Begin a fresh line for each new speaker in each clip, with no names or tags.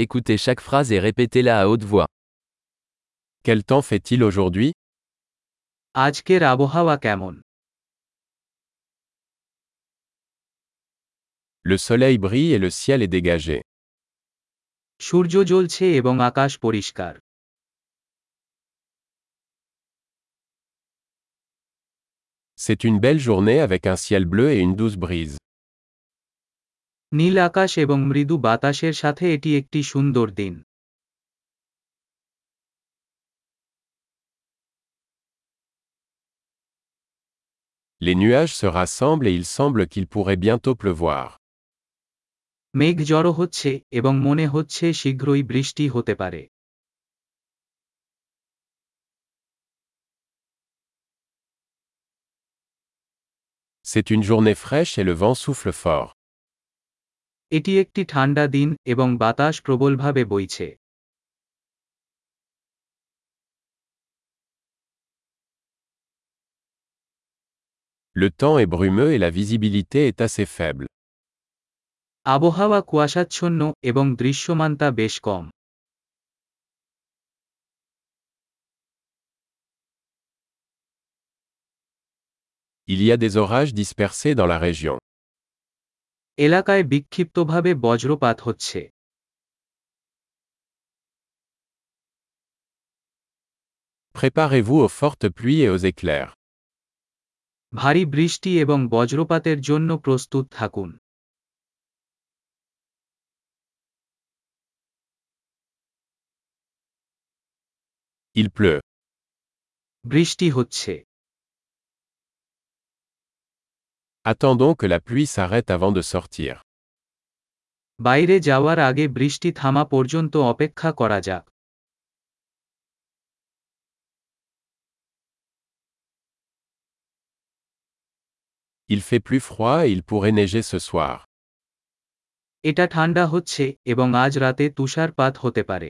Écoutez chaque phrase et répétez-la à haute voix.
Quel temps fait-il aujourd'hui
আজকের আবহাওয়া কেমন
Le soleil brille et le ciel est dégagé.
সূর্য জ্বলছে এবং আকাশ পরিষ্কার
C'est une belle journée avec un ciel bleu et une douce brise.
নীল আকাশ এবং মৃদু বাতাসের সাথে এটি একটি সুন্দর দিন
Les nuages se rassemblent et il semble qu'il pourrait bientôt pleuvoir.
মেঘ জড়ো হচ্ছে এবং মনে হচ্ছে শীঘ্রই বৃষ্টি হতে পারে
C'est une journée fraîche et le vent souffle fort.
এটি একটি ঠান্ডা দিন এবং বাতাস প্রবলভাবে বইছে
Le temps est brumeux et la visibilité est assez faible.
আবহাওয়া কুয়াশাচ্ছন্ন এবং দৃশ্যমানতা বেশ কম
Il y a des orages dispersés dans la région.
এলাকায় বিক্ষিপ্তভাবে বজ্রপাত হচ্ছে
Préparez-vous aux fortes pluies et aux éclairs.
ভারী বৃষ্টি এবং বজ্রপাতের জন্য প্রস্তুত থাকুন
Il pleut.
বৃষ্টি হচ্ছে
Attendons que la pluie s'arrête avant de sortir.
বাইরে যাওয়ার আগে বৃষ্টি থামা পর্যন্ত অপেক্ষা করা যাক
Il fait plus froid et il pourrait neiger ce soir.
এটা ঠান্ডা হচ্ছে এবং আজ রাতে তুষারপাত হতে পারে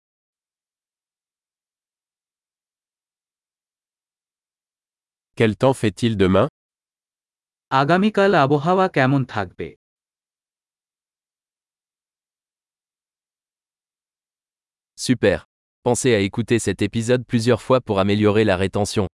Quel temps fait-il demain
আগামীকাল আবহাওয়া কেমন থাকবে
Super. Pensez à écouter cet épisode plusieurs fois pour améliorer la rétention.